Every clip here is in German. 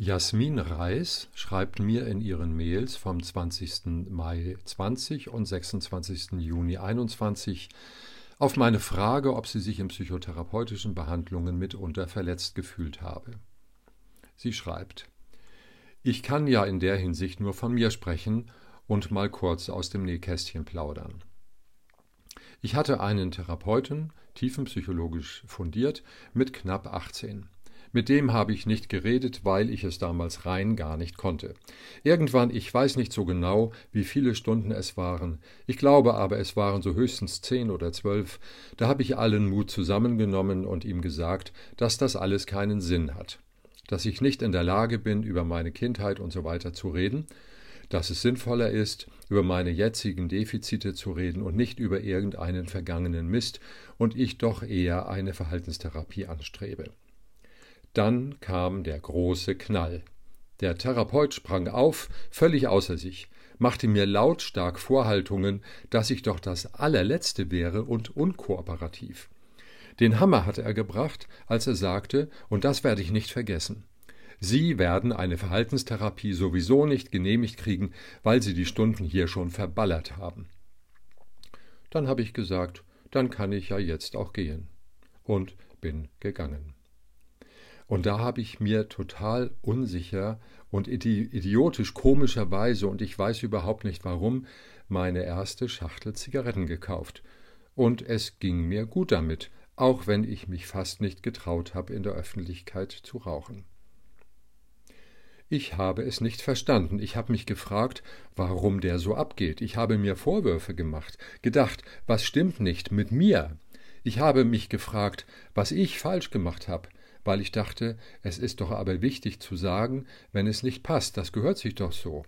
Jasmin Reis schreibt mir in ihren Mails vom 20. Mai 20 und 26. Juni 21 auf meine Frage, ob sie sich in psychotherapeutischen Behandlungen mitunter verletzt gefühlt habe. Sie schreibt Ich kann ja in der Hinsicht nur von mir sprechen und mal kurz aus dem Nähkästchen plaudern. Ich hatte einen Therapeuten, tiefenpsychologisch fundiert, mit knapp 18. Mit dem habe ich nicht geredet, weil ich es damals rein gar nicht konnte. Irgendwann, ich weiß nicht so genau, wie viele Stunden es waren, ich glaube aber, es waren so höchstens zehn oder zwölf, da habe ich allen Mut zusammengenommen und ihm gesagt, dass das alles keinen Sinn hat, dass ich nicht in der Lage bin, über meine Kindheit und so weiter zu reden, dass es sinnvoller ist, über meine jetzigen Defizite zu reden und nicht über irgendeinen vergangenen Mist und ich doch eher eine Verhaltenstherapie anstrebe. Dann kam der große Knall. Der Therapeut sprang auf, völlig außer sich, machte mir lautstark Vorhaltungen, dass ich doch das allerletzte wäre und unkooperativ. Den Hammer hatte er gebracht, als er sagte, und das werde ich nicht vergessen. Sie werden eine Verhaltenstherapie sowieso nicht genehmigt kriegen, weil Sie die Stunden hier schon verballert haben. Dann habe ich gesagt, dann kann ich ja jetzt auch gehen. Und bin gegangen. Und da habe ich mir total unsicher und idiotisch komischerweise, und ich weiß überhaupt nicht warum, meine erste Schachtel Zigaretten gekauft. Und es ging mir gut damit, auch wenn ich mich fast nicht getraut habe, in der Öffentlichkeit zu rauchen. Ich habe es nicht verstanden. Ich habe mich gefragt, warum der so abgeht. Ich habe mir Vorwürfe gemacht, gedacht, was stimmt nicht mit mir. Ich habe mich gefragt, was ich falsch gemacht habe, weil ich dachte, es ist doch aber wichtig zu sagen, wenn es nicht passt, das gehört sich doch so.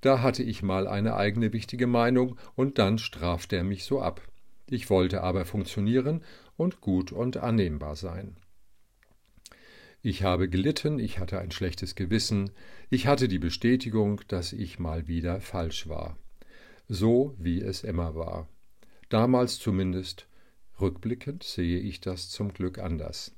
Da hatte ich mal eine eigene wichtige Meinung, und dann strafte er mich so ab. Ich wollte aber funktionieren und gut und annehmbar sein. Ich habe gelitten, ich hatte ein schlechtes Gewissen, ich hatte die Bestätigung, dass ich mal wieder falsch war. So wie es immer war. Damals zumindest, rückblickend sehe ich das zum Glück anders.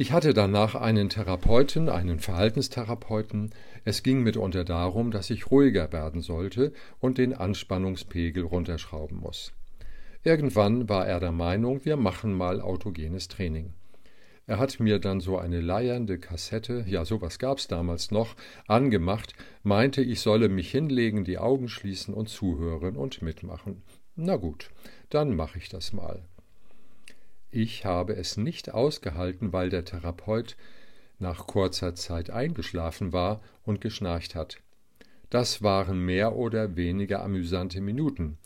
Ich hatte danach einen Therapeuten, einen Verhaltenstherapeuten. Es ging mitunter darum, dass ich ruhiger werden sollte und den Anspannungspegel runterschrauben muss. Irgendwann war er der Meinung, wir machen mal autogenes Training. Er hat mir dann so eine leiernde Kassette, ja sowas gab's damals noch, angemacht, meinte, ich solle mich hinlegen, die Augen schließen und zuhören und mitmachen. Na gut, dann mache ich das mal. Ich habe es nicht ausgehalten, weil der Therapeut nach kurzer Zeit eingeschlafen war und geschnarcht hat. Das waren mehr oder weniger amüsante Minuten.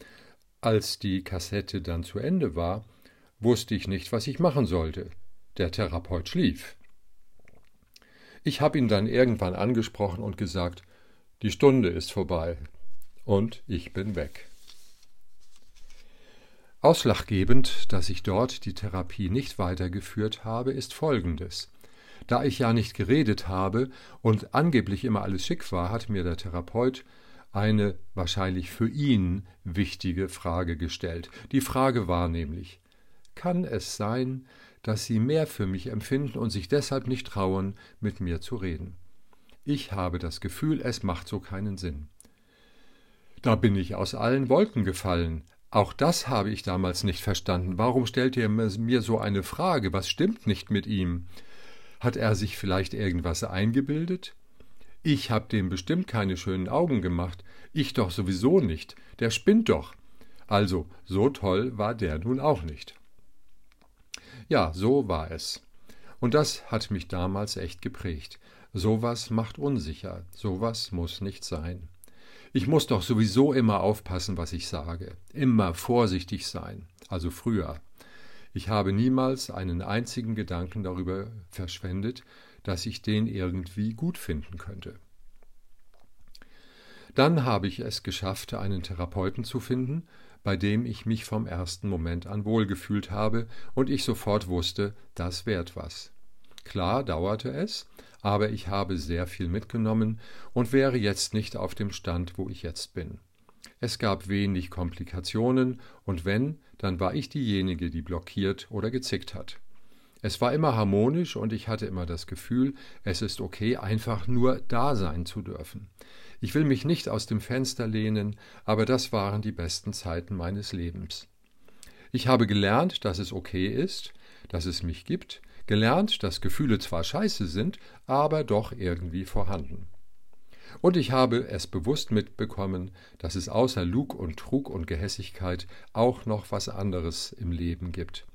Als die Kassette dann zu Ende war, wusste ich nicht, was ich machen sollte. Der Therapeut schlief. Ich habe ihn dann irgendwann angesprochen und gesagt, die Stunde ist vorbei. Und ich bin weg. Ausschlaggebend, dass ich dort die Therapie nicht weitergeführt habe, ist folgendes. Da ich ja nicht geredet habe und angeblich immer alles schick war, hat mir der Therapeut eine wahrscheinlich für ihn wichtige Frage gestellt. Die Frage war nämlich, kann es sein, dass Sie mehr für mich empfinden und sich deshalb nicht trauen, mit mir zu reden? Ich habe das Gefühl, es macht so keinen Sinn. Da bin ich aus allen Wolken gefallen. Auch das habe ich damals nicht verstanden. Warum stellt ihr mir so eine Frage? Was stimmt nicht mit ihm? Hat er sich vielleicht irgendwas eingebildet? Ich hab dem bestimmt keine schönen Augen gemacht. Ich doch sowieso nicht. Der spinnt doch. Also, so toll war der nun auch nicht. Ja, so war es. Und das hat mich damals echt geprägt. Sowas macht unsicher. Sowas muss nicht sein. Ich muss doch sowieso immer aufpassen, was ich sage, immer vorsichtig sein, also früher. Ich habe niemals einen einzigen Gedanken darüber verschwendet, dass ich den irgendwie gut finden könnte. Dann habe ich es geschafft, einen Therapeuten zu finden, bei dem ich mich vom ersten Moment an wohlgefühlt habe und ich sofort wusste, das währt was. Klar dauerte es, aber ich habe sehr viel mitgenommen und wäre jetzt nicht auf dem Stand, wo ich jetzt bin. Es gab wenig Komplikationen, und wenn, dann war ich diejenige, die blockiert oder gezickt hat. Es war immer harmonisch und ich hatte immer das Gefühl, es ist okay, einfach nur da sein zu dürfen. Ich will mich nicht aus dem Fenster lehnen, aber das waren die besten Zeiten meines Lebens. Ich habe gelernt, dass es okay ist, dass es mich gibt, gelernt, dass Gefühle zwar scheiße sind, aber doch irgendwie vorhanden. Und ich habe es bewusst mitbekommen, dass es außer Lug und Trug und Gehässigkeit auch noch was anderes im Leben gibt.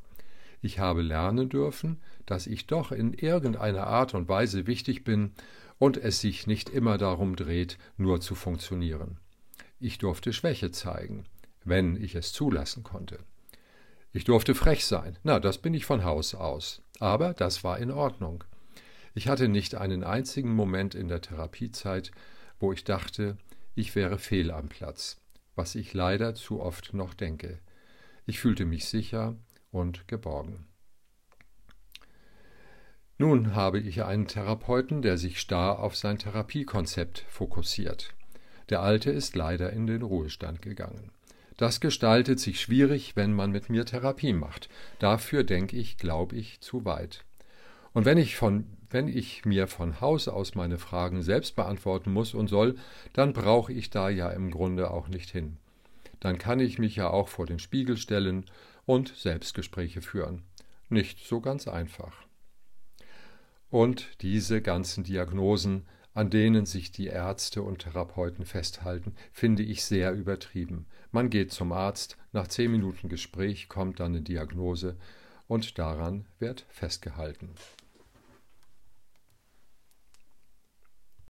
Ich habe lernen dürfen, dass ich doch in irgendeiner Art und Weise wichtig bin und es sich nicht immer darum dreht, nur zu funktionieren. Ich durfte Schwäche zeigen, wenn ich es zulassen konnte. Ich durfte frech sein, na, das bin ich von Haus aus, aber das war in Ordnung. Ich hatte nicht einen einzigen Moment in der Therapiezeit, wo ich dachte, ich wäre fehl am Platz, was ich leider zu oft noch denke. Ich fühlte mich sicher und geborgen. Nun habe ich einen Therapeuten, der sich starr auf sein Therapiekonzept fokussiert. Der alte ist leider in den Ruhestand gegangen. Das gestaltet sich schwierig, wenn man mit mir Therapie macht. Dafür denke ich, glaube ich, zu weit. Und wenn ich, von, wenn ich mir von Haus aus meine Fragen selbst beantworten muss und soll, dann brauche ich da ja im Grunde auch nicht hin. Dann kann ich mich ja auch vor den Spiegel stellen und Selbstgespräche führen. Nicht so ganz einfach. Und diese ganzen Diagnosen, an denen sich die Ärzte und Therapeuten festhalten, finde ich sehr übertrieben. Man geht zum Arzt, nach zehn Minuten Gespräch kommt dann eine Diagnose und daran wird festgehalten.